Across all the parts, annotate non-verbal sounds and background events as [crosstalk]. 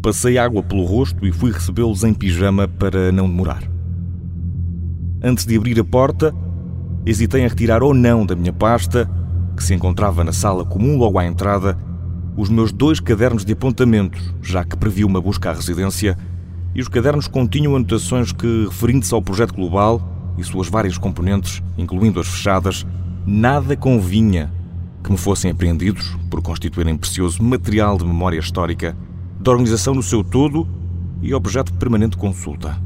Passei água pelo rosto e fui recebê-los em pijama para não demorar. Antes de abrir a porta, hesitei em retirar ou não da minha pasta, que se encontrava na sala comum logo à entrada, os meus dois cadernos de apontamentos, já que previ uma busca à residência, e os cadernos continham anotações que, referindo-se ao projeto global e suas várias componentes, incluindo as fechadas, nada convinha que me fossem apreendidos por constituírem precioso material de memória histórica da organização no seu todo e objeto de permanente consulta.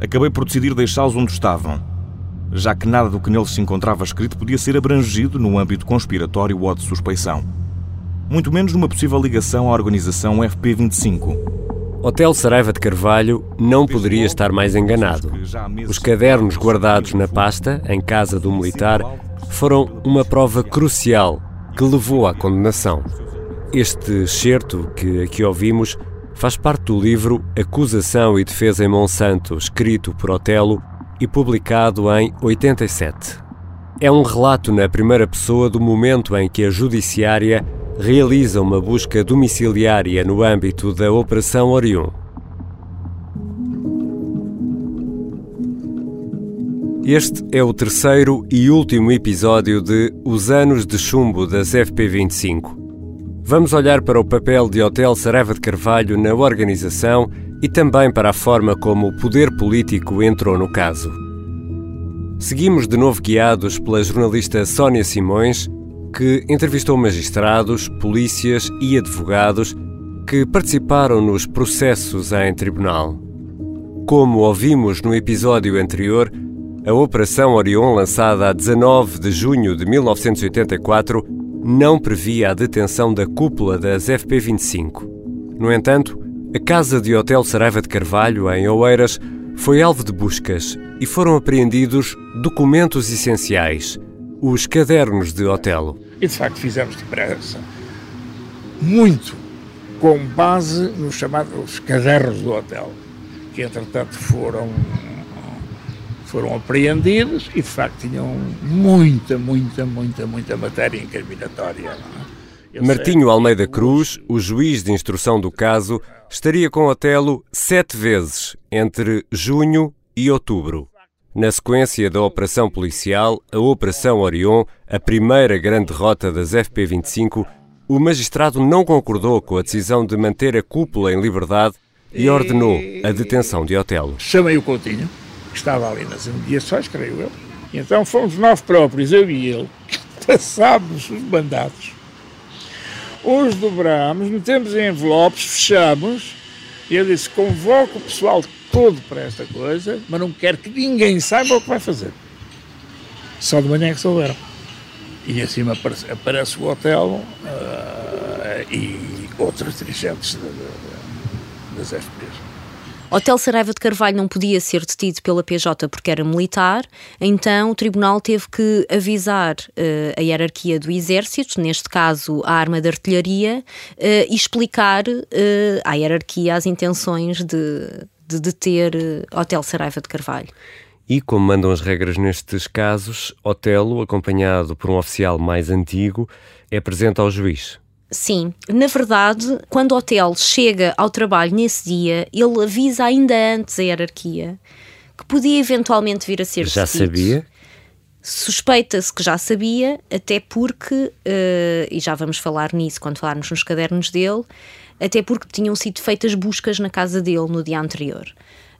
Acabei por decidir deixá-los onde estavam, já que nada do que neles se encontrava escrito podia ser abrangido no âmbito conspiratório ou de suspeição. Muito menos numa possível ligação à organização FP25. Hotel Saraiva de Carvalho não poderia estar mais enganado. Os cadernos guardados na pasta, em casa do militar, foram uma prova crucial que levou à condenação. Este excerto que aqui ouvimos faz parte do livro Acusação e Defesa em Monsanto, escrito por Otelo e publicado em 87. É um relato na primeira pessoa do momento em que a Judiciária realiza uma busca domiciliária no âmbito da Operação Orion. Este é o terceiro e último episódio de Os Anos de Chumbo das FP25. Vamos olhar para o papel de Hotel Saraiva de Carvalho na organização e também para a forma como o poder político entrou no caso. Seguimos de novo guiados pela jornalista Sónia Simões, que entrevistou magistrados, polícias e advogados que participaram nos processos em tribunal. Como ouvimos no episódio anterior, a Operação Orion, lançada a 19 de junho de 1984, não previa a detenção da cúpula das FP25. No entanto, a casa de Hotel Saraiva de Carvalho, em Oeiras, foi alvo de buscas e foram apreendidos documentos essenciais, os cadernos de Otelo. E de facto fizemos depressa, muito com base nos chamados cadernos do hotel, que entretanto foram foram apreendidos e de facto tinham muita, muita, muita, muita matéria incriminatória. É? Martinho Almeida Cruz, o juiz de instrução do caso, estaria com Otelo sete vezes entre junho e outubro. Na sequência da operação policial, a Operação Orion, a primeira grande derrota das FP25, o magistrado não concordou com a decisão de manter a cúpula em liberdade e ordenou a detenção de Otelo. Chamei o Coutinho, estava ali nas imediações, creio eu. E então fomos nós próprios, eu e ele, [laughs] passámos os mandatos, os dobrámos, metemos em envelopes, fechamos, e ele disse: convoco o pessoal todo para esta coisa, mas não quero que ninguém saiba o que vai fazer. Só de manhã é que souberam. E acima aparece, aparece o hotel uh, e outros dirigentes das FPs. Hotel Saraiva de Carvalho não podia ser detido pela PJ porque era militar, então o tribunal teve que avisar uh, a hierarquia do Exército, neste caso a arma de artilharia, uh, e explicar uh, à hierarquia as intenções de, de deter Hotel Saraiva de Carvalho. E como mandam as regras nestes casos, Otelo, acompanhado por um oficial mais antigo, é presente ao juiz. Sim, na verdade, quando o hotel chega ao trabalho nesse dia, ele avisa ainda antes a hierarquia que podia eventualmente vir a ser Já sabia? Suspeita-se que já sabia, até porque, uh, e já vamos falar nisso quando falarmos nos cadernos dele, até porque tinham sido feitas buscas na casa dele no dia anterior.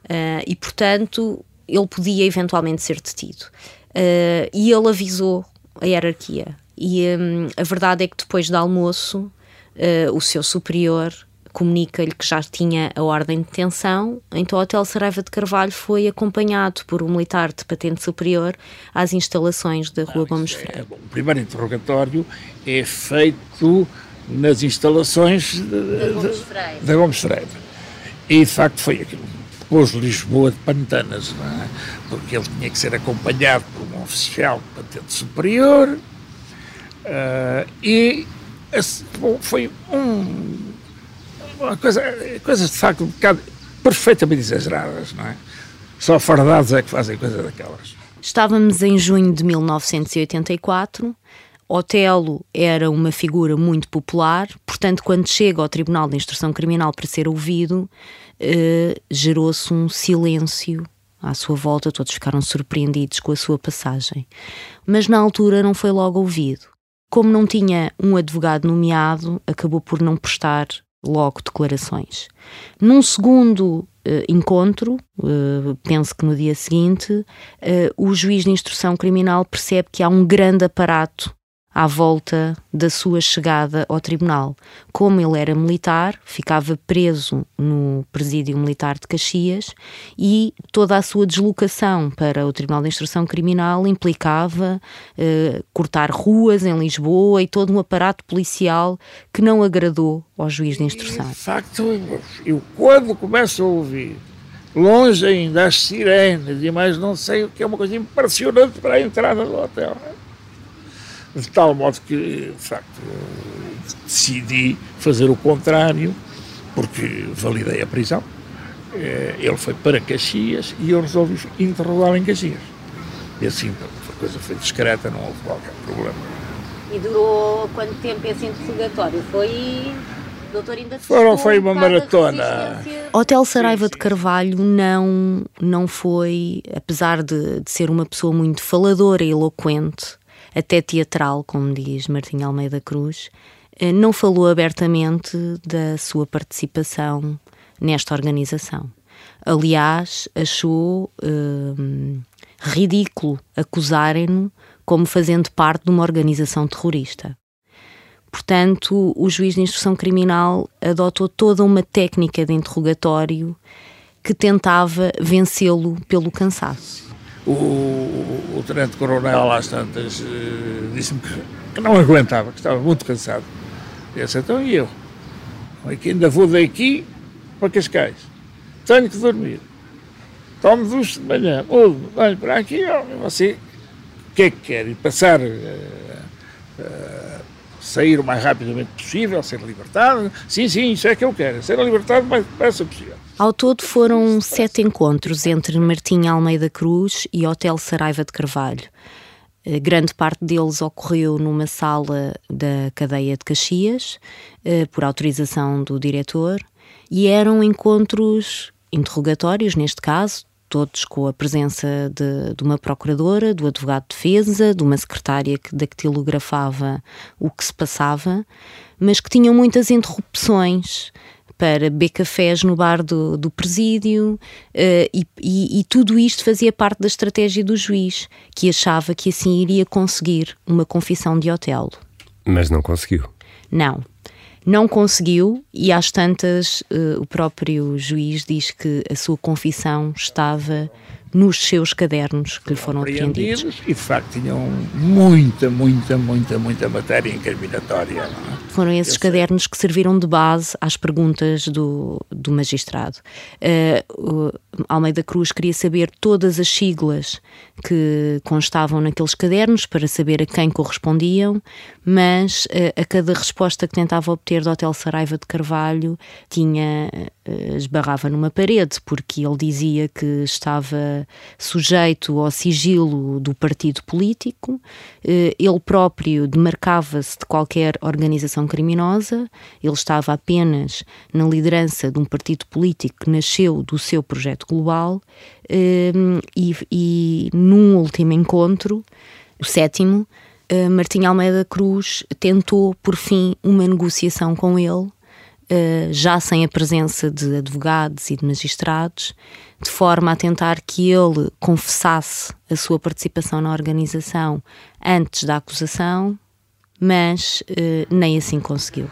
Uh, e, portanto, ele podia eventualmente ser detido. Uh, e ele avisou a hierarquia e hum, a verdade é que depois do almoço, uh, o seu superior comunica-lhe que já tinha a ordem de detenção, então o Hotel Saraiva de Carvalho foi acompanhado por um militar de patente superior às instalações da Rua Gomes é Freire. É o primeiro interrogatório é feito nas instalações da Gomes Freire. E de facto foi aquilo. Pôs Lisboa de pantanas, é? porque ele tinha que ser acompanhado por um oficial de patente superior, Uh, e foi um, uma coisa, coisas de facto um bocado perfeitamente exageradas, não é? Só fardados é que fazem coisas daquelas. Estávamos em junho de 1984. Otelo era uma figura muito popular, portanto, quando chega ao Tribunal de Instrução Criminal para ser ouvido, eh, gerou-se um silêncio à sua volta, todos ficaram surpreendidos com a sua passagem. Mas na altura não foi logo ouvido. Como não tinha um advogado nomeado, acabou por não prestar logo declarações. Num segundo uh, encontro, uh, penso que no dia seguinte, uh, o juiz de instrução criminal percebe que há um grande aparato à volta da sua chegada ao tribunal. Como ele era militar, ficava preso no presídio militar de Caxias e toda a sua deslocação para o Tribunal de Instrução Criminal implicava eh, cortar ruas em Lisboa e todo um aparato policial que não agradou ao juiz de instrução. E, de facto, eu quando começo a ouvir longe ainda as sirenes e mais não sei o que é uma coisa impressionante para a entrada do hotel de tal modo que, de facto, decidi fazer o contrário, porque validei a prisão. Eh, ele foi para Caxias e eu resolvi interrogá-lo em Caxias. E assim, a coisa foi discreta, não houve qualquer problema. E durou quanto tempo esse interrogatório? Foi Doutor, ainda Foram, foi uma maratona. Hotel Saraiva de Carvalho não, não foi, apesar de, de ser uma pessoa muito faladora e eloquente, até teatral, como diz Martim Almeida Cruz, eh, não falou abertamente da sua participação nesta organização. Aliás, achou hum, ridículo acusarem-no como fazendo parte de uma organização terrorista. Portanto, o juiz de instrução criminal adotou toda uma técnica de interrogatório que tentava vencê-lo pelo cansaço o, o tenente-coronel às tantas uh, disse-me que, que, não aguentava, que estava muito cansado. E disse, então e eu? É que ainda vou daqui para Cascais. Tenho que dormir. Tomo ducho de manhã, mudo, venho para aqui, você o que é que quer? Ir passar, uh, uh, sair o mais rapidamente possível, ser libertado? Sim, sim, isso é que eu quero, ser libertado o mais depressa possível. Ao todo foram sete encontros entre Martim Almeida Cruz e Hotel Saraiva de Carvalho. A grande parte deles ocorreu numa sala da cadeia de Caxias, eh, por autorização do diretor, e eram encontros interrogatórios, neste caso, todos com a presença de, de, uma procuradora, do advogado de defesa, de uma secretária que dactilografava o que se passava, mas que tinham muitas interrupções para beber cafés no bar do, do presídio, uh, e, e, e, tudo isto fazia parte da estratégia do juiz, que achava que assim iria conseguir uma confissão de Otelo. Mas não conseguiu. Não. Não conseguiu, e às tantas, uh, o próprio juiz diz que a sua confissão estava nos seus cadernos que lhe foram apreendidos. E de facto tinham muita, muita, muita, muita matéria incriminatória. É? Foram esses Eu cadernos sei. que serviram de base às perguntas do, do magistrado. Uh, Almeida Cruz queria saber todas as siglas que constavam naqueles cadernos para saber a quem correspondiam, mas uh, a cada resposta que tentava obter do Hotel Saraiva de Carvalho tinha esbarrava numa parede, porque ele dizia que estava sujeito ao sigilo do partido político, eh, ele próprio demarcava-se de qualquer organização criminosa, ele estava apenas na liderança de um partido político que nasceu do seu projeto global. Eh, e, e num último encontro, o sétimo, eh, Martim Almeida Cruz tentou, por fim, uma negociação com ele. eh, já sem a presença de advogados e de magistrados, de forma a tentar que ele confessasse a sua participação na organização antes da acusação, mas uh, nem assim conseguiu.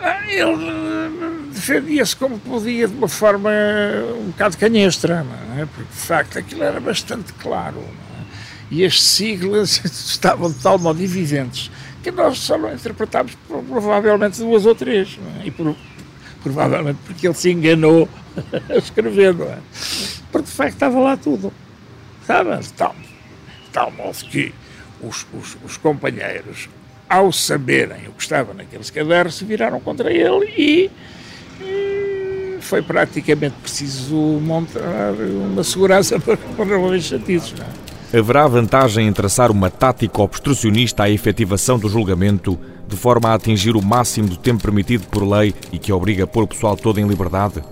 Ah, ele eh, defendia-se como podia de uma forma um bocado canhestra, é? porque de facto aquilo era bastante claro. É? E as siglas [laughs] estavam de tal modo evidentes que nós só não interpretámos provavelmente duas ou três. É? E por, provavelmente porque ele se enganou [laughs] a escrever, não é? Porque de facto estava lá tudo. De tal, tal modo que os, os, os, companheiros, ao saberem o que estava naqueles cadernos, se viraram contra ele e, foi praticamente preciso montar uma segurança [laughs] para, para resolver chatices, não é? Haverá vantagem em traçar uma tática obstrucionista à efetivação do julgamento, de forma a atingir o máximo do tempo permitido por lei e que obriga a pôr o pessoal todo em liberdade?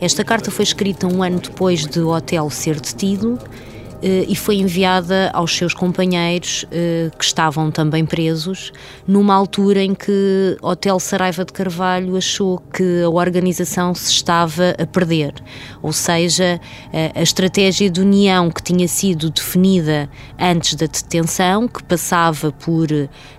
Esta carta foi escrita um ano depois de Otelo ser detido e foi enviada aos seus companheiros eh, que estavam também presos, numa altura em que Hotel Saraiva de Carvalho achou que a organização se estava a perder. Ou seja, a estratégia de união que tinha sido definida antes da detenção, que passava por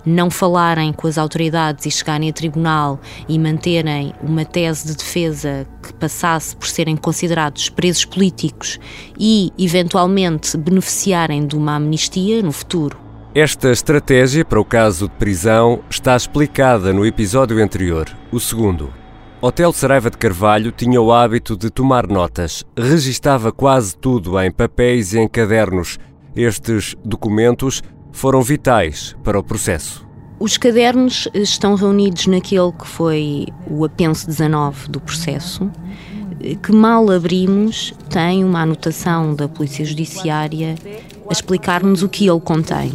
não falarem com as autoridades e chegarem a tribunal e manterem uma tese de defesa que passasse por serem considerados presos políticos e, eventualmente, beneficiarem de uma amnistia no futuro. Esta estratégia para o caso de prisão está explicada no episódio anterior, o segundo. Hotel Saraiva de Carvalho tinha o hábito de tomar notas, registava quase tudo em papéis e em cadernos. Estes documentos foram vitais para o processo. Os cadernos estão reunidos naquele que foi o apenso 19 do processo que mal abrimos tem uma anotação da Polícia Judiciária a explicar-nos o que ele contém.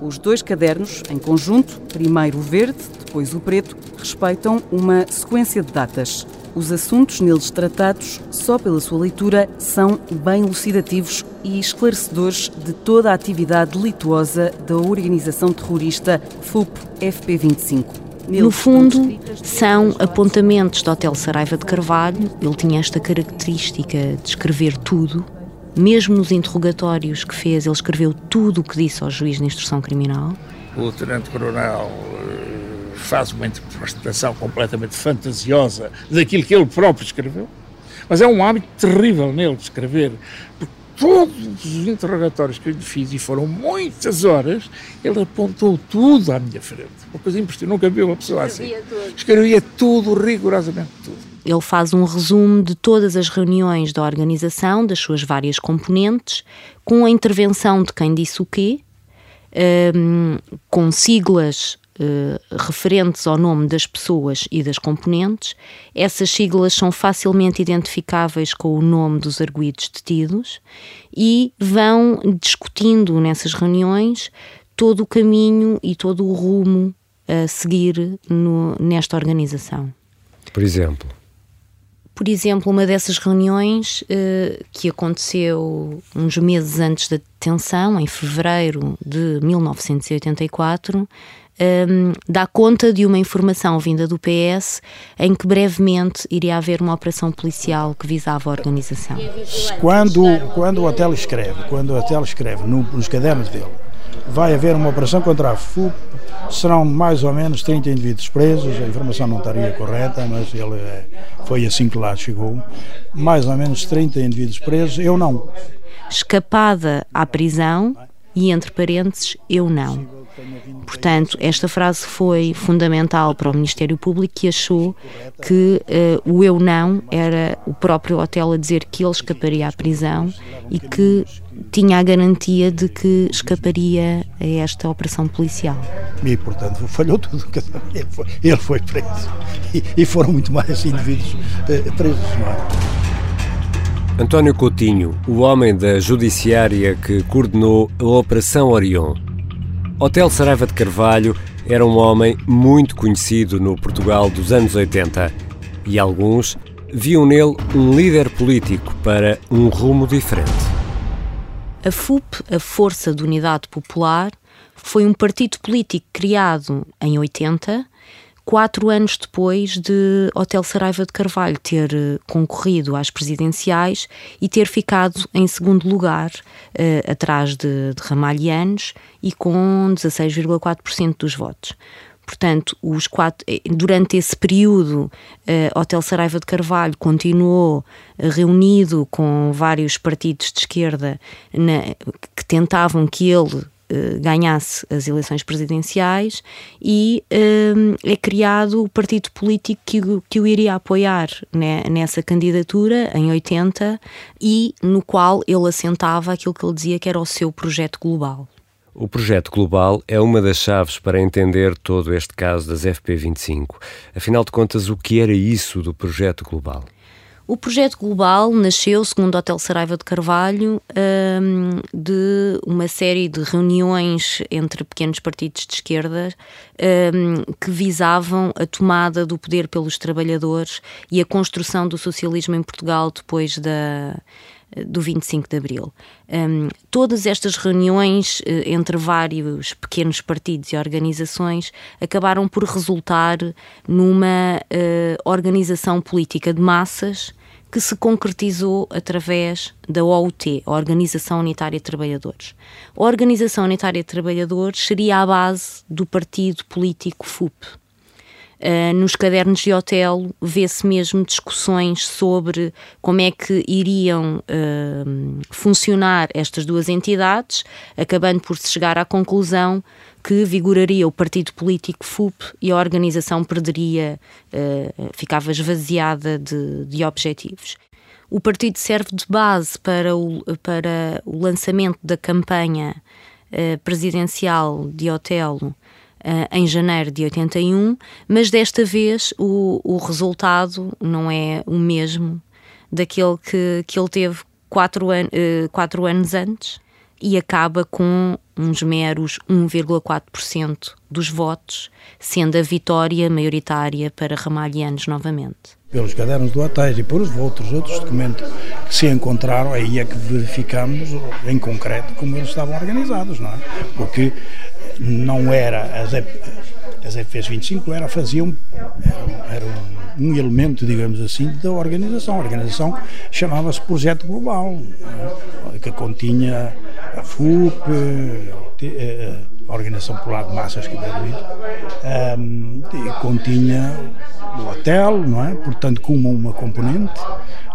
Os dois cadernos, em conjunto, primeiro o verde, depois o preto, respeitam uma sequência de datas. Os assuntos neles tratados, só pela sua leitura, são bem elucidativos e esclarecedores de toda a atividade delituosa da organização terrorista FUP-FP25. No fundo, são apontamentos do Hotel Saraiva de Carvalho. Ele tinha esta característica de escrever tudo. Mesmo nos interrogatórios que fez, ele escreveu tudo o que disse ao juiz de instrução criminal. O Tenente Coronel eh, faz uma interpretação completamente fantasiosa daquilo que ele próprio escreveu. Mas é um hábito terrível nele de escrever, porque todos os interrogatórios que eu lhe fiz, e foram muitas horas, ele apontou tudo à minha frente. Uma coisa impressionante, nunca vi uma pessoa assim. Escrevia tudo, rigorosamente tudo. Ele faz um resumo de todas as reuniões da organização, das suas várias componentes, com a intervenção de quem disse o quê, um, com siglas Uh, referentes ao nome das pessoas e das componentes. Essas siglas são facilmente identificáveis com o nome dos arguídos detidos e vão discutindo nessas reuniões todo o caminho e todo o rumo a seguir no, nesta organização. Por exemplo? Por exemplo, uma dessas reuniões uh, que aconteceu uns meses antes da detenção, em fevereiro de 1984, um, dá conta de uma informação vinda do PS em que brevemente iria haver uma operação policial que visava a organização. Quando, quando o hotel escreve, quando o hotel escreve no, nos cadernos dele, vai haver uma operação contra a FUP, serão mais ou menos 30 indivíduos presos, a informação não estaria correta, mas ele é, foi assim que lá chegou, mais ou menos 30 indivíduos presos, eu não. Escapada à prisão e entre parênteses, eu não. Portanto, esta frase foi fundamental para o Ministério Público que achou que uh, o eu não era o próprio hotel a dizer que ele escaparia à prisão e que tinha a garantia de que escaparia a esta operação policial. E, portanto, falhou tudo. Ele foi, ele foi preso. E, e, foram muito mais indivíduos uh, presos, não é? António Coutinho, o homem da Judiciária que coordenou a Operação Orion, Hotel Saraiva de Carvalho era um homem muito conhecido no Portugal dos anos 80 e alguns viam nele um líder político para um rumo diferente. A FUP, a Força de Unidade Popular, foi um partido político criado em 80 quatro anos depois de Hotel Saraiva de Carvalho ter eh, concorrido às presidenciais e ter ficado em segundo lugar, uh, atrás de, de Ramalhianos e com 16,4% dos votos. Portanto, os quatro, eh, durante esse período, uh, Hotel Saraiva de Carvalho continuou reunido com vários partidos de esquerda na, que tentavam que ele eh, ganhasse as eleições presidenciais e um, é criado o partido político que, que o iria apoiar né, nessa candidatura em 80 e no qual ele assentava aquilo que ele dizia que era o seu projeto global. O projeto global é uma das chaves para entender todo este caso das FP25. Afinal de contas, o que era isso do projeto global? O projeto global nasceu, segundo o Hotel Saraiva de Carvalho, um, de uma série de reuniões entre pequenos partidos de esquerda um, que visavam a tomada do poder pelos trabalhadores e a construção do socialismo em Portugal depois da, do 25 de Abril. Um, todas estas reuniões uh, entre vários pequenos partidos e organizações acabaram por resultar numa uh, organização política de massas que se concretizou através da OUT, a Organização Unitária de Trabalhadores. A Organização Unitária de Trabalhadores seria a base do partido político FUP. Uh, nos cadernos de hotel vê-se mesmo discussões sobre como é que iriam uh, funcionar estas duas entidades, acabando por se chegar à conclusão que vigoraria o partido político FUP e a organização perderia, uh, ficava esvaziada de, de objetivos. O partido serve de base para o, para o lançamento da campanha presidencial de Otelo em janeiro de 81, mas desta vez o, o resultado não é o mesmo daquele que, que ele teve quatro, an uh, quatro anos antes e acaba com uns meros 1,4% dos votos, sendo a vitória maioritária para Ramalhianos novamente. Pelos cadernos do hotéis e por outros, outros documentos que se encontraram, aí é que verificamos em concreto como eles estavam organizados, não é? Porque não era as, FPs 25 era faziam era, era um, um, elemento digamos assim da organização a organização chamava-se projeto global é? que continha a FUP a Organização Polar de Massas que ir um, continha o hotel não é portanto como uma componente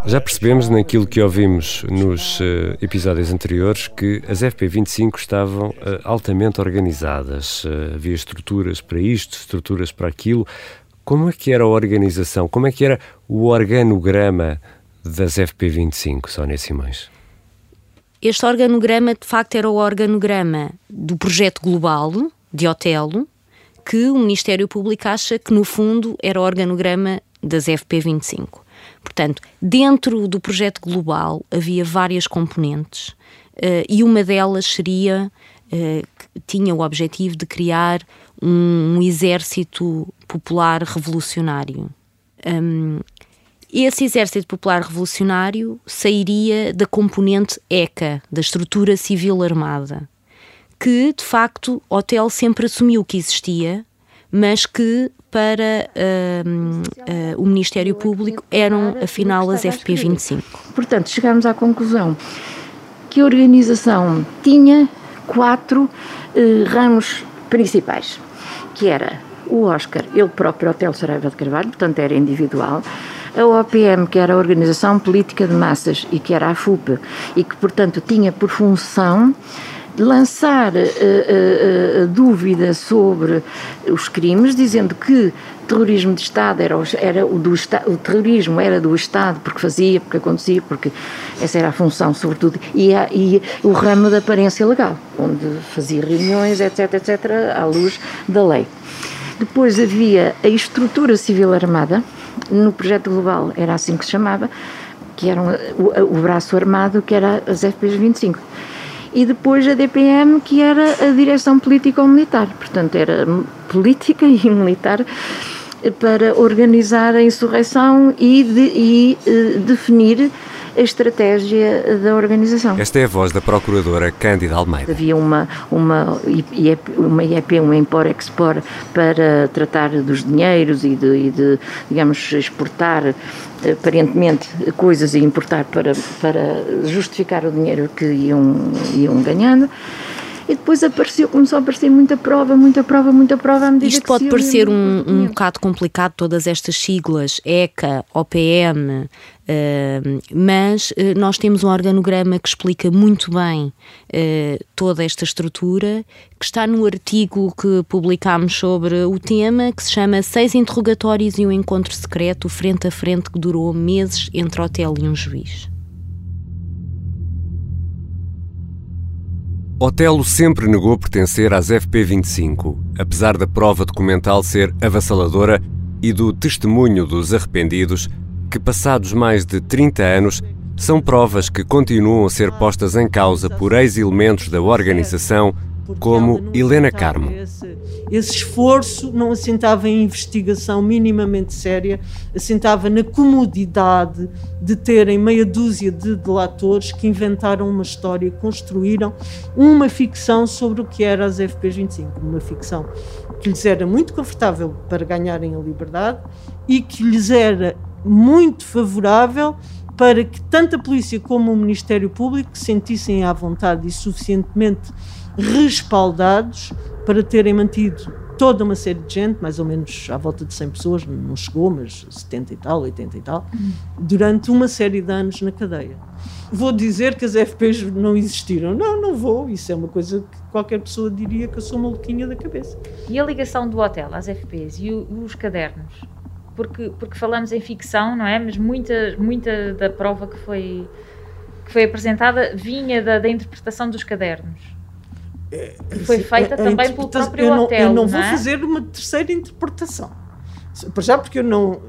já percebemos naquilo que ouvimos nos uh, episódios anteriores que as FP25 estavam uh, altamente organizadas. Uh, havia estruturas para isto, estruturas para aquilo. Como é que era a organização? Como é que era o organograma das FP25, Sónia Simões? Este organograma, de facto, era o organograma do projeto global de Otelo, que o Ministério Público acha que, no fundo, era o organograma das FP25. Portanto, dentro do projeto global havia várias componentes uh, e uma delas seria, uh, tinha o objetivo de criar um, um exército popular revolucionário. Um, esse exército popular revolucionário sairia da componente ECA, da estrutura civil armada, que de facto Hotel sempre assumiu que existia, mas que para uh, uh, o Ministério Público eram, afinal, as FP25. Portanto, chegámos à conclusão que a organização tinha quatro uh, ramos principais, que era o Oscar, ele próprio Hotel Saraiva de Carvalho, portanto era individual, a OPM, que era a Organização Política de Massas e que era a FUP, e que, portanto, tinha por função lançar uh, uh, uh, dúvida sobre os crimes, dizendo que terrorismo de Estado era, o, era o do o terrorismo era do Estado porque fazia, porque acontecia, porque essa era a função, sobretudo, e, a, e o ramo da aparência legal, onde fazia reuniões, etc, etc, à luz da lei. Depois havia a estrutura civil armada, no projeto global era assim que se chamava, que era o, o braço armado, que era as FPs 25 e depois a DPM, que era a direção político-militar. Portanto, era política [laughs] e militar para organizar a insurreição e, de, e uh, definir a estratégia da organização. Esta é a voz da Procuradora Cândida Almeida. Havia uma, uma, uma IEP, uma Import-Export, para tratar dos dinheiros e de, e de, digamos, exportar aparentemente coisas e importar para, para justificar o dinheiro que iam, iam ganhando e depois apareceu, começou a aparecer muita prova, muita prova, muita prova à medida Isto pode parecer um, um bocado complicado, todas estas siglas, ECA, OPM, Uh, mas uh, nós temos um organograma que explica muito bem uh, toda esta estrutura, que está no artigo que publicámos sobre o tema, que se chama Seis Interrogatórios e um Encontro Secreto, frente a frente, que durou meses entre hotel e um juiz. Otelo sempre negou pertencer às FP25, apesar da prova documental ser avassaladora e do testemunho dos arrependidos que, passados mais de 30 anos, são provas que continuam a ser postas em causa por ex-elementos da organização, como Helena Carmo. Esse, esse, esforço não assentava em investigação minimamente séria, assentava na comodidade de terem meia dúzia de delatores que inventaram uma história, construíram uma ficção sobre o que era as FPs 25, uma ficção que lhes era muito confortável para ganharem a liberdade e que lhes era muito favorável para que tanto a polícia como o Ministério Público se sentissem à vontade e suficientemente respaldados para terem mantido toda uma série de gente, mais ou menos à volta de 100 pessoas, não chegou, mas 70 e tal, 80 e tal, durante uma série de anos na cadeia. Vou dizer que as FPs não existiram. Não, não vou. Isso é uma coisa que qualquer pessoa diria que eu sou maluquinha da cabeça. E a ligação do hotel às FPs e os cadernos? porque, porque falamos em ficção, não é? Mas muita, muita da prova que foi, que foi apresentada vinha da, da interpretação dos cadernos. É, foi feita também pelo próprio eu não, hotel. Eu não, não vou é? fazer uma terceira interpretação. Por já porque eu não,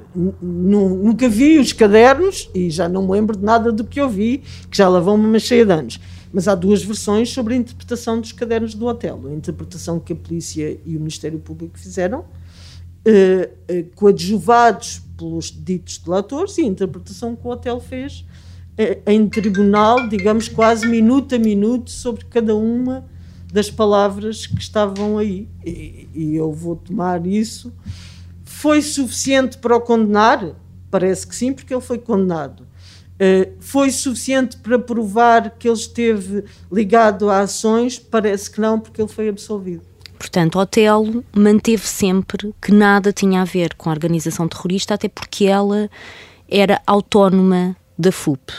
nunca vi os cadernos e já não me lembro de nada do que eu vi, que já lá vão uma cheia de anos. Mas há duas versões sobre a interpretação dos cadernos do hotel. A interpretação que a polícia e o Ministério Público fizeram uh, uh, coadjuvados pelos ditos delatores e a interpretação que o hotel fez uh, em tribunal, digamos, quase minuto a minuto sobre cada uma das palavras que estavam aí. E, e eu vou tomar isso. Foi suficiente para o condenar? Parece que sim, porque ele foi condenado. Uh, foi suficiente para provar que ele esteve ligado a ações? Parece que não, porque ele foi absolvido. Portanto, Otelo manteve sempre que nada tinha a ver com a organização terrorista, até porque ela era autónoma da FUP.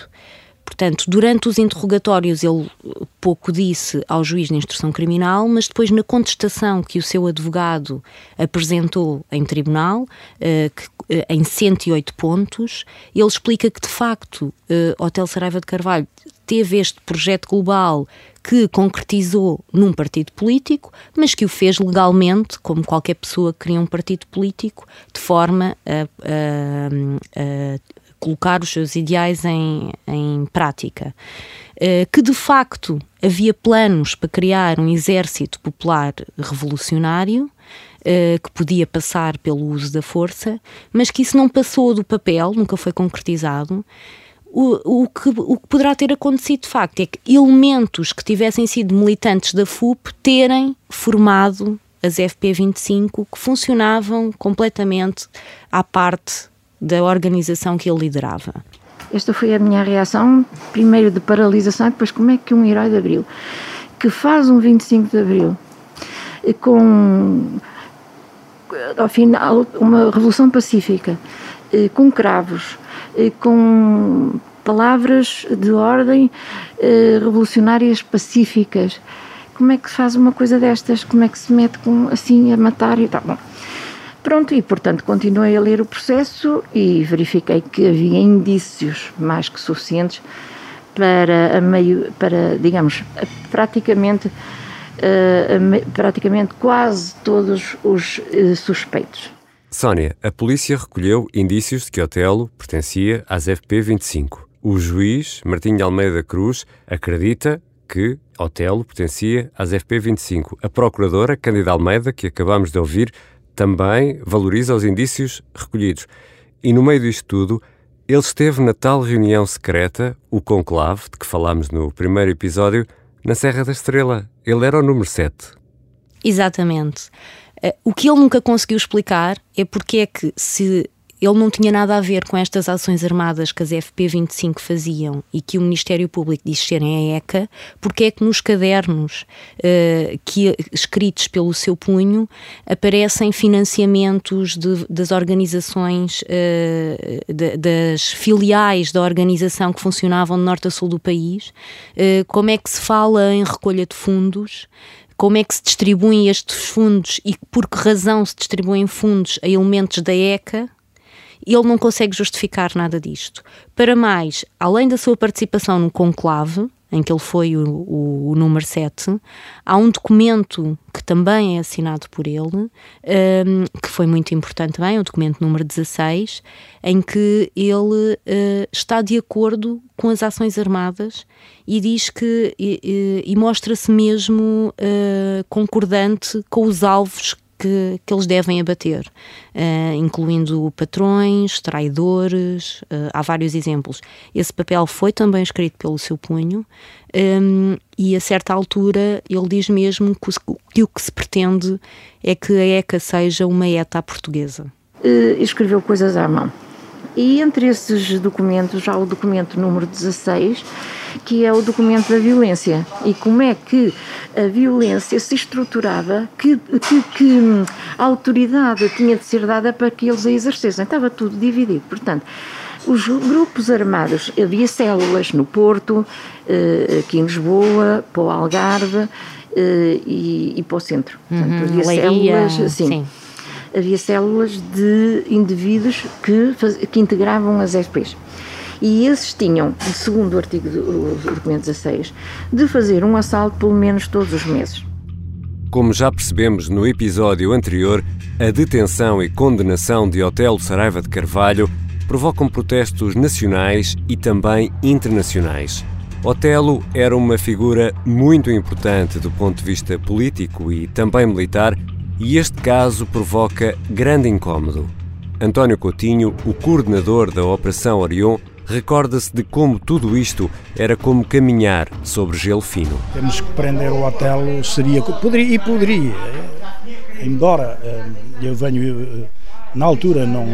Portanto, durante os interrogatórios ele pouco disse ao juiz de instrução criminal, mas depois na contestação que o seu advogado apresentou em tribunal, eh, eh, em 108 pontos, ele explica que de facto uh, Hotel Saraiva de Carvalho teve este projeto global que concretizou num partido político, mas que o fez legalmente, como qualquer pessoa que cria um partido político, de forma a, a, a colocar os seus ideais em, em prática. Uh, que de facto havia planos para criar um exército popular revolucionário. Uh, que podia passar pelo uso da força, mas que isso não passou do papel, nunca foi concretizado, o, o, que, o que poderá ter acontecido de facto é que elementos que tivessem sido militantes da FUP terem formado as FP25 que funcionavam completamente à parte da organização que ele liderava. Esta foi a minha reação, primeiro de paralisação, depois como é que um herói de Abril, que faz um 25 de Abril, com, ao final, uma revolução pacífica, eh, com cravos, eh, com palavras de ordem eh, revolucionárias pacíficas. Como é que se faz uma coisa destas? Como é que se mete com, assim a matar e tal? Bom, pronto, e portanto continuei a ler o processo e verifiquei que havia indícios mais que suficientes para, a meio, para digamos, praticamente, uh, praticamente quase todos os uh, suspeitos. Sónia, a polícia recolheu indícios de que Otelo pertencia às FP25. O juiz, Martinho Almeida Cruz, acredita que Otelo pertencia às FP25. A procuradora, Cândida Almeida, que acabamos de ouvir, também valoriza os indícios recolhidos. E no meio disto tudo, ele esteve na tal reunião secreta, o conclave, de que falámos no primeiro episódio, na Serra da Estrela. Ele era o número 7. Exatamente. Eh, o que ele nunca conseguiu explicar é porque é que se ele não tinha nada a ver com estas ações armadas que as FP25 faziam e que o Ministério Público diz serem a ECA, porque é que nos cadernos uh, que, escritos pelo seu punho aparecem financiamentos de, das organizações, uh, de, das filiais da organização que funcionavam de norte a sul do país, uh, como é que se fala em recolha de fundos, como é que se distribuem estes fundos e por que razão se distribuem fundos a elementos da ECA, ele não consegue justificar nada disto. Para mais, além da sua participação no conclave, em que ele foi o, o, o número 7, há um documento que também é assinado por ele, um, que foi muito importante também, o documento número 16, em que ele uh, está de acordo com as ações armadas e diz que e, e mostra-se mesmo uh, concordante com os alvos que, que eles devem abater, uh, incluindo patrões, traidores, uh, há vários exemplos. Esse papel foi também escrito pelo seu punho um, ehm, e a certa altura ele diz mesmo que, que o que se pretende é que a ECA seja uma ETA portuguesa. Uh, escreveu coisas à mão. E entre esses documentos há o documento número 16, que é o documento da violência. E como é que a violência se estruturava, que, que, que autoridade tinha de ser dada para que eles a exercessem. Estava tudo dividido. Portanto, os grupos armados, havia células no Porto, eh, aqui em Lisboa, para o Algarve eh, e, e para o centro. Portanto, uhum, havia Leiria, células, sim. sim havia células de indivíduos que, que integravam as FPs. E esses tinham, segundo o artigo do documento 16, de fazer um assalto pelo menos todos os meses. Como já percebemos no episódio anterior, a detenção e condenação de Otelo Saraiva de Carvalho provocam protestos nacionais e também internacionais. Otelo era uma figura muito importante do ponto de vista político e também militar e este caso provoca grande incômodo. António Coutinho, o coordenador da Operação Orion, recorda-se de como tudo isto era como caminhar sobre gelo fino. Temos que prender o hotel, seria. Poderia, e poderia, embora eh, eu venho. Eh, na altura não.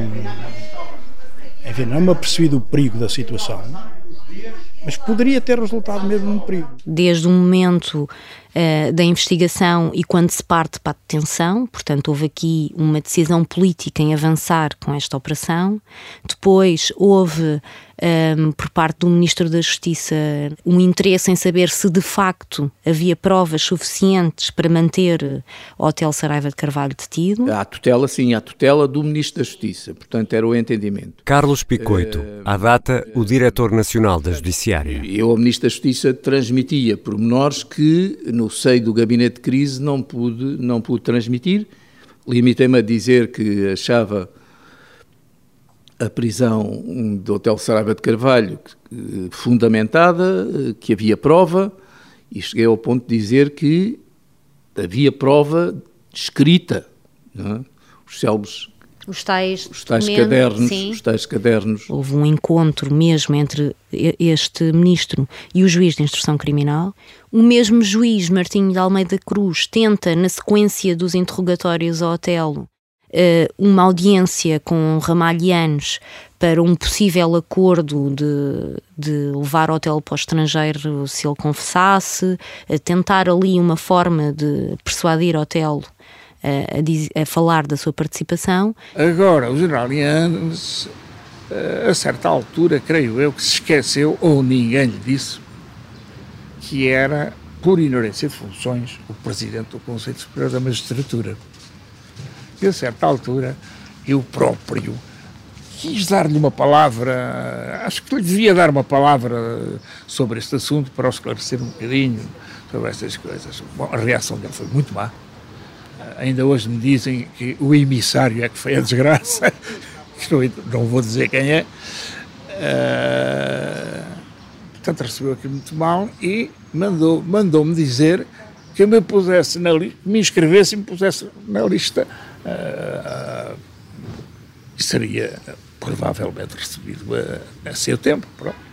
Enfim, não me apercebi do perigo da situação, mas poderia ter resultado mesmo num perigo. Desde o momento uh, da investigação e quando se parte para a detenção, portanto, houve aqui uma decisão política em avançar com esta operação. Depois houve um, por parte do Ministro da Justiça um interesse em saber se de facto havia provas suficientes para manter o Hotel Saraiva de Carvalho detido. A tutela, sim, a tutela do Ministro da Justiça, portanto era o entendimento. Carlos Picoito, uh, à data o Diretor Nacional da Judiciária. Eu ao Ministro da Justiça transmitia pormenores que no seio do gabinete de crise não pude, não pude transmitir. Limitei-me a dizer que achava a prisão do Hotel Saraiva de Carvalho fundamentada, que havia prova, e cheguei ao ponto de dizer que havia prova escrita. É? Os célebres os tais, os tais cadernos, sim. os tais cadernos. Houve um encontro mesmo entre este ministro e o juiz de instrução criminal. O mesmo juiz, Martinho de Almeida Cruz, tenta, na sequência dos interrogatórios ao Otelo, eh, uma audiência com ramalhianos para um possível acordo de, de levar o hotel para o estrangeiro se ele confessasse, tentar ali uma forma de persuadir o hotel a, diz, a, falar da sua participação. Agora, os israelianos, eh, a certa altura, creio eu, que se esqueceu, ou ninguém lhe disse, que era, por inerência de funções, o presidente do Conselho Superior da Magistratura. E a certa altura, eu próprio quis dar-lhe uma palavra, acho que lhe devia dar uma palavra sobre este assunto para o esclarecer um bocadinho sobre estas coisas. Bom, a reação dele foi muito má ainda hoje me dizem que o emissário é que foi a desgraça, [laughs] não vou dizer quem é. Uh, portanto, recebeu aqui muito mal e mandou, mandou-me dizer que me pusesse na me inscrevesse e me pusesse na lista uh, seria provavelmente recebido a, a seu tempo. Pronto.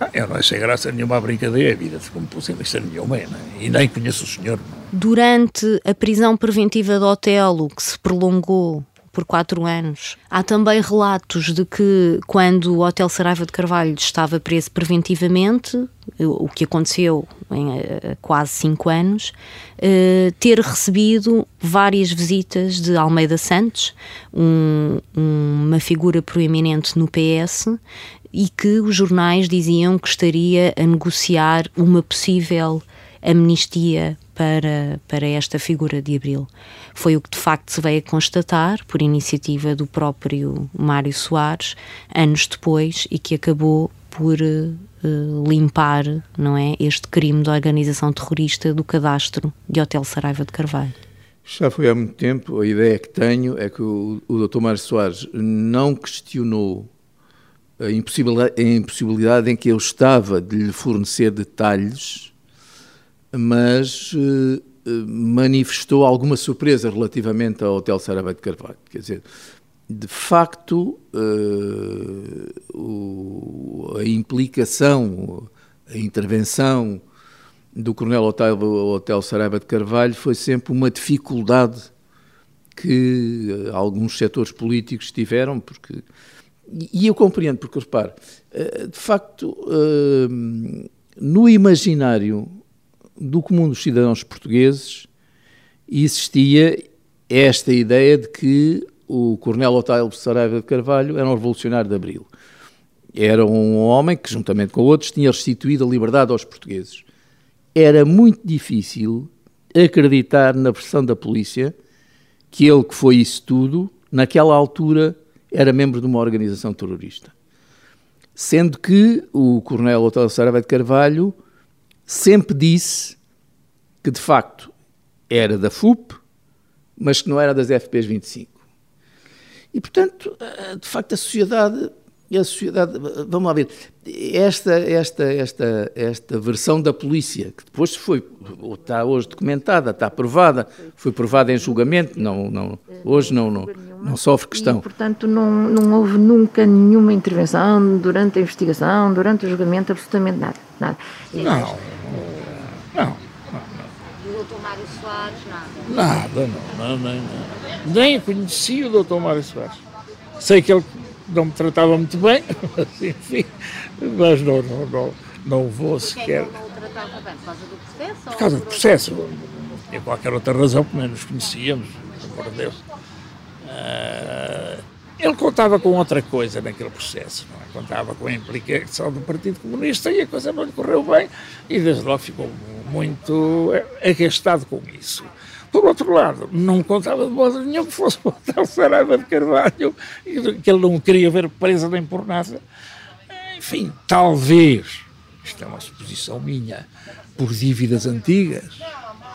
Ah, eu não achei graça nenhuma à brincadeira, vida ficou-me por cima, isto nenhuma, né? e nem conheço o senhor. Durante a prisão preventiva do Otelo, que se prolongou por quatro anos. Há também relatos de que, quando o Hotel Saraiva de Carvalho estava preso preventivamente, o que aconteceu em uh, quase cinco anos, uh, ter recebido várias visitas de Almeida Santos, um, uma figura proeminente no PS, e que os jornais diziam que estaria a negociar uma possível amnistia para, para esta figura de Abril. Foi o que de facto se veio a constatar por iniciativa do próprio Mário Soares, anos depois, e que acabou por uh, limpar não é, este crime de organização terrorista do cadastro de Hotel Saraiva de Carvalho? Já foi há muito tempo. A ideia que tenho é que o, o Dr. Mário Soares não questionou a impossibilidade, a impossibilidade em que eu estava de lhe fornecer detalhes, mas uh, manifestou alguma surpresa relativamente ao Hotel Saraiva de Carvalho. Quer dizer, de facto, o, a implicação, a intervenção do Coronel Hotel Saraiva de Carvalho foi sempre uma dificuldade que uh, alguns setores políticos tiveram, porque e eu compreendo, porque repare, de facto, no imaginário do comum dos cidadãos portugueses existia esta ideia de que o Coronel Otávio Saraiva de Carvalho era um revolucionário de Abril. Era um homem que, juntamente com outros, tinha restituído a liberdade aos portugueses. Era muito difícil acreditar na versão da polícia que ele, que foi isso tudo, naquela altura era membro de uma organização terrorista. Sendo que o Coronel Otávio Saraiva de Carvalho sempre disse que, de facto, era da FUP, mas que não era das FPs 25. E, portanto, eh, de facto, a sociedade, a sociedade, vamos lá ver, esta, esta, esta, esta versão da polícia, que depois foi, está hoje documentada, está aprovada, foi provada em julgamento, não, não, hoje não, não, não sofre questão. E, portanto, não, não houve nunca nenhuma intervenção durante a investigação, durante o julgamento, absolutamente nada. nada. Não, não. E o doutor Mário Soares, nada? Nada, não, não, não, não nem conhecia o Dr. Mário Soares. Sei que ele não me tratava muito bem, [laughs] mas enfim, mas não, não, não, não vou sequer. Não o tratava bem? Por causa do processo? Por causa do processo. E qualquer outra razão, porque nem nos conhecíamos, por amor de Deus. Uh, ele contava com outra coisa naquele processo, não é? contava com a implicação do Partido Comunista e a coisa não lhe correu bem e desde logo ficou muito agastado com isso. Por outro lado, não contava de modo nenhum que fosse o hotel Saraiva de Carvalho que ele não queria ver presa nem por nada. Enfim, talvez, isto é uma suposição minha, por dívidas antigas,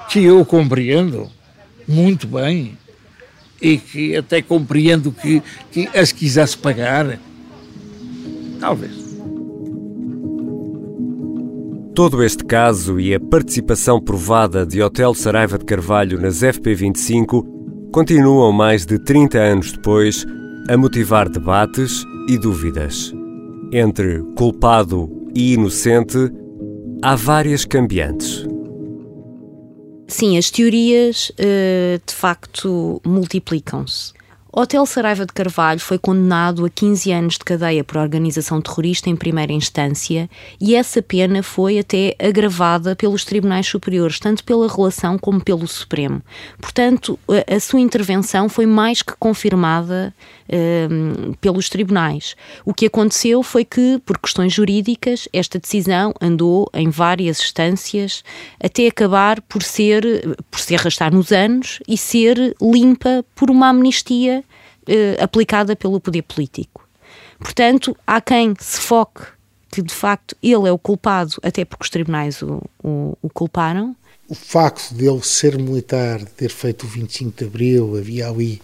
que eu compreendo muito bem e que até compreendo que, que as quisesse pagar. Talvez. Todo este caso e a participação provada de Hotel Saraiva de Carvalho nas FP25 continuam mais de 30 anos depois a motivar debates e dúvidas. Entre culpado e inocente, há várias cambiantes. Sim, as teorias eh, de facto multiplicam-se. Hotel Saraiva de Carvalho foi condenado a 15 anos de cadeia por organização terrorista em primeira instância e essa pena foi até agravada pelos tribunais superiores, tanto pela relação como pelo Supremo. Portanto, a, a sua intervenção foi mais que confirmada um, pelos tribunais. O que aconteceu foi que, por questões jurídicas, esta decisão andou em várias instâncias até acabar por ser, por se arrastar nos anos e ser limpa por uma amnistia eh, aplicada pelo poder político. Portanto, há quem se foque que de facto ele é o culpado, até porque os tribunais o, o, o culparam. O facto de ele ser militar, de ter feito o 25 de Abril, havia ali.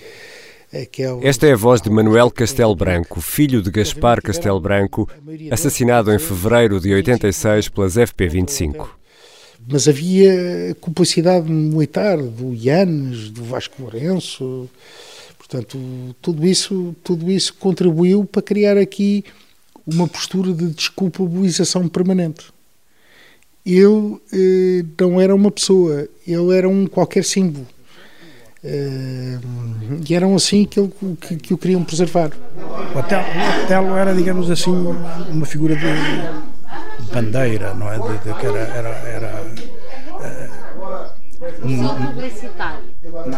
Esta é a voz de Manuel Castelo Branco, filho de Gaspar Castelo Branco, assassinado em fevereiro de 86 pelas FP25. Mas havia cumplicidade militar do Ianes, do Vasco Lourenço, Portanto, tudo isso, tudo isso contribuiu para criar aqui uma postura de desculpabilização permanente. Eu eh, não era uma pessoa, eu era um qualquer símbolo. Eh, e eram assim que, eu, que, que o queriam preservar. O Otelo, era, digamos assim, uma figura de bandeira, não é? De, de, que era, era, era publicitário.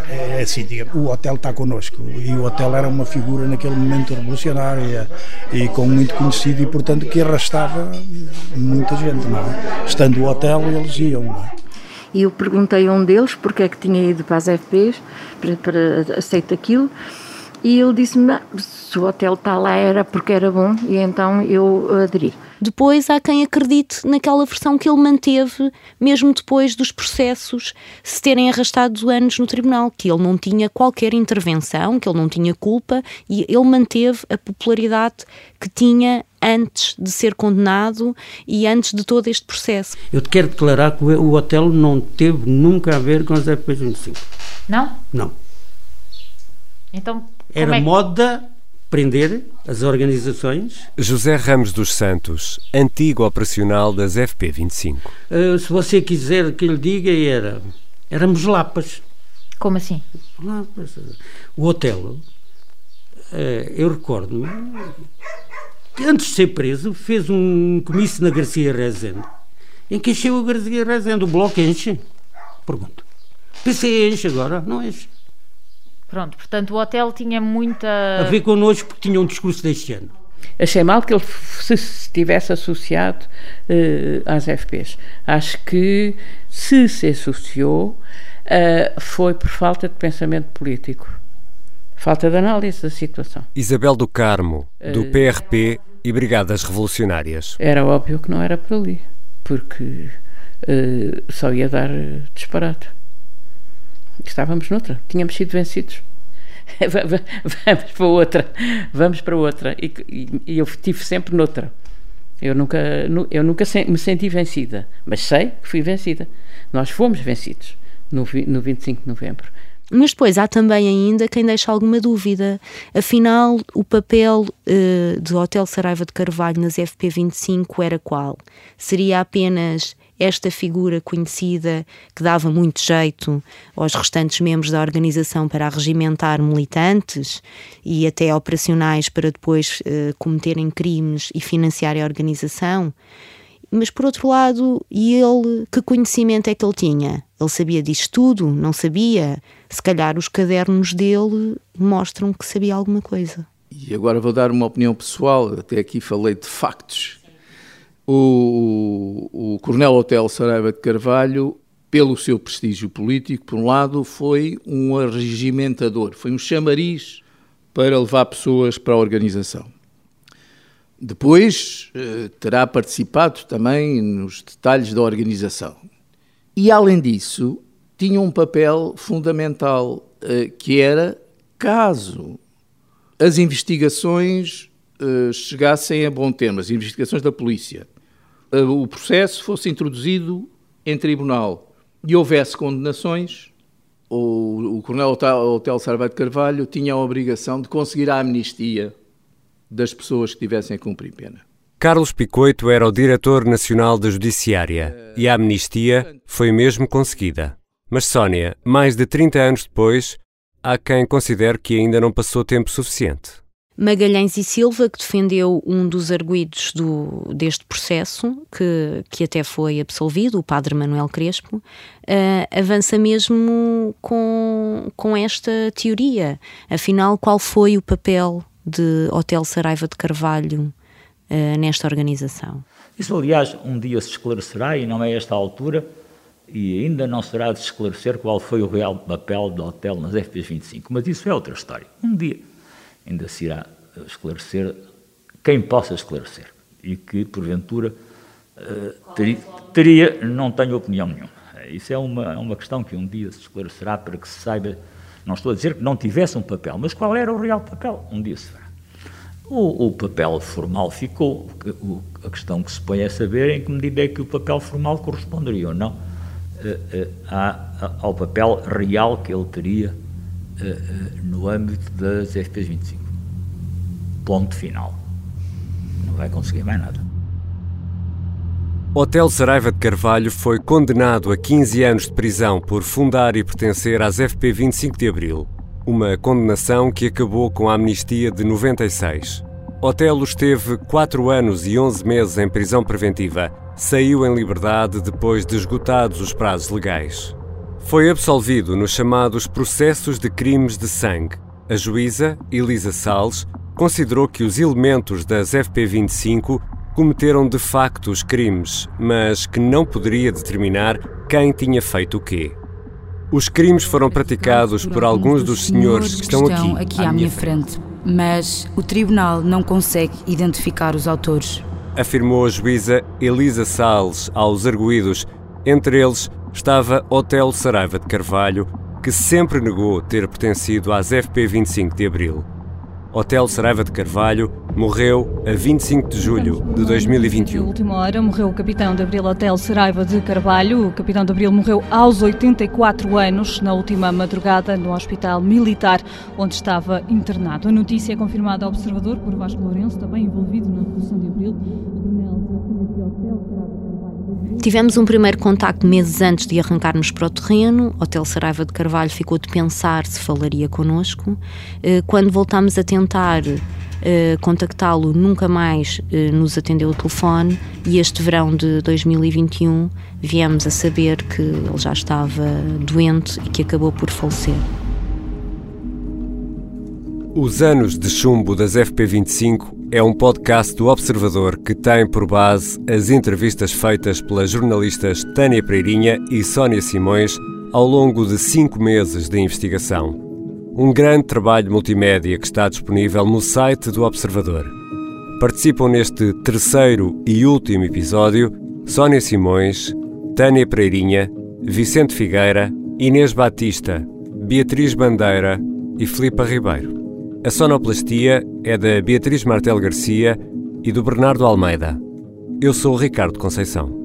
É, é assim, diga, o hotel está connosco e o hotel era uma figura naquele momento revolucionária e com muito conhecido e portanto que arrastava muita gente, não é? Estando o hotel eles iam, não é? E eu perguntei a um deles porque é que tinha ido para as FPs, para, para aquilo, E ele disse-me: se o hotel está lá era porque era bom, e então eu aderi. Depois há quem acredite naquela versão que ele manteve, mesmo depois dos processos se terem arrastado anos no tribunal, que ele não tinha qualquer intervenção, que ele não tinha culpa e ele manteve a popularidade que tinha antes de ser condenado e antes de todo este processo. Eu te quero declarar que o hotel não teve nunca a ver com os FP25. Não? Não. Então, Era é que... moda prender as organizações. José Ramos dos Santos, antigo operacional das FP25. Uh, se você quiser que lhe diga, era. Éramos lapas. Como assim? Lapas. O hotel, uh, eu recordo-me, que antes de ser preso, fez um comício na Garcia Rezende, em que encheu a Garcia Rezende. O bloco enche? Pergunto. PC enche agora? Não enche. Pronto, portanto o hotel tinha muita. A ver connosco porque tinha um discurso deste ano. Achei mal que ele se estivesse associado uh, às FPs. Acho que se se associou uh, foi por falta de pensamento político, falta de análise da situação. Isabel do Carmo, do uh, PRP e Brigadas Revolucionárias. Era óbvio que não era por ali, porque só ia dar disparate. Estávamos noutra, tínhamos sido vencidos. [laughs] vamos para outra, vamos para outra. E, e, e, eu estive sempre noutra. Eu nunca, eu nunca me senti vencida, mas sei que fui vencida. Nós fomos vencidos no, no 25 de novembro. Mas depois há também ainda quem deixa alguma dúvida. Afinal, o papel uh, do Hotel Saraiva de Carvalho nas FP25 era qual? Seria apenas esta figura conhecida que dava muito jeito aos restantes membros da organização para arregimentar militantes e até operacionais para depois uh, cometerem crimes e financiar a organização. Mas por outro lado, e ele, que conhecimento é que ele tinha? Ele sabia disto tudo? Não sabia? Se calhar os cadernos dele mostram que sabia alguma coisa. E agora vou dar uma opinião pessoal, até aqui falei de factos o, o Coronel Hotel Saraiva de Carvalho, pelo seu prestígio político, por um lado, foi um arregimentador, foi um chamariz para levar pessoas para a organização. Depois eh, terá participado também nos detalhes da organização. E, além disso, tinha um papel fundamental, eh, que era, caso as investigações eh, chegassem a bom termo, as investigações da polícia, eh, o processo fosse introduzido em tribunal e houvesse condenações, o, o Coronel Hotel Sarva de Carvalho tinha a obrigação de conseguir a amnistia das pessoas que tivessem a cumprir pena. Carlos Picoito era o diretor nacional da Judiciária e a amnistia foi mesmo conseguida. Mas Sónia, mais de 30 anos depois, há quem considere que ainda não passou tempo suficiente. Magalhães e Silva, que defendeu um dos arguídos do, deste processo, que, que até foi absolvido, o padre Manuel Crespo, uh, avança mesmo com, com esta teoria. Afinal, qual foi o papel de Hotel Saraiva de Carvalho uh, nesta organização? Isso, aliás, um dia se esclarecerá e não é esta altura, e ainda não será de esclarecer qual foi o real papel do hotel nas FPs 25, mas isso é outra história. Um dia ainda se irá esclarecer quem possa esclarecer e que, porventura, eh, teria, não tenho opinião nenhuma. Isso é uma, é uma questão que um dia se esclarecerá para que se saiba. Não estou a dizer que não tivesse um papel, mas qual era o real papel? Um dia se verá. O, o papel formal ficou. O, a questão que se põe é saber em que medida é que o papel formal corresponderia ou não eh, eh, ao papel real que ele teria no âmbito das FPs 25 ponto final. Não vai conseguir mais nada. Hotel Saraiva de Carvalho foi condenado a 15 anos de prisão por fundar e pertencer às FP 25 de Abril, uma condenação que acabou com a amnistia de 96. Otelo esteve 4 anos e 11 meses em prisão preventiva. Saiu em liberdade depois de esgotados os prazos legais. Foi absolvido nos chamados processos de crimes de sangue. A juíza, Elisa Salles, considerou que os elementos das FP25 cometeram de facto os crimes, mas que não poderia determinar quem tinha feito o quê. Os crimes foram praticados por alguns dos senhores que estão aqui, aqui à minha frente, mas o tribunal não consegue identificar os autores. Afirmou a juíza Elisa Salles aos arguídos. Entre eles estava Hotel Saraiva de Carvalho, que sempre negou ter pertencido às FP 25 de Abril. Hotel Saraiva de Carvalho morreu a 25 de julho de 2021. Na última hora morreu o capitão de Abril Hotel Saraiva de Carvalho. O capitão de Abril morreu aos 84 anos, na última madrugada, no Hospital Militar, onde estava internado. A notícia é confirmada ao Observador por Vasco Lourenço, também envolvido na Revolução de Abril. O coronel Hotel Saraiva Tivemos um primeiro contacto meses antes de arrancarmos para o terreno. O Hotel Saraiva de Carvalho ficou de pensar se falaria connosco. Eh, quando voltámos a tentar eh, contactá-lo, nunca mais eh, nos atendeu o telefone e este verão de 2021 viemos a saber que ele já estava doente e que acabou por falecer. Os Anos de Chumbo das FP25 é um podcast do Observador que tem por base as entrevistas feitas pelas jornalistas Tânia Pereirinha e Sónia Simões ao longo de cinco meses de investigação. Um grande trabalho multimédia que está disponível no site do Observador. Participam neste terceiro e último episódio Sónia Simões, Tânia Pereirinha, Vicente Figueira, Inês Batista, Beatriz Bandeira e Filipa Ribeiro. A sonoplastia é da Beatriz Martel Garcia e do Bernardo Almeida. Eu sou o Ricardo Conceição.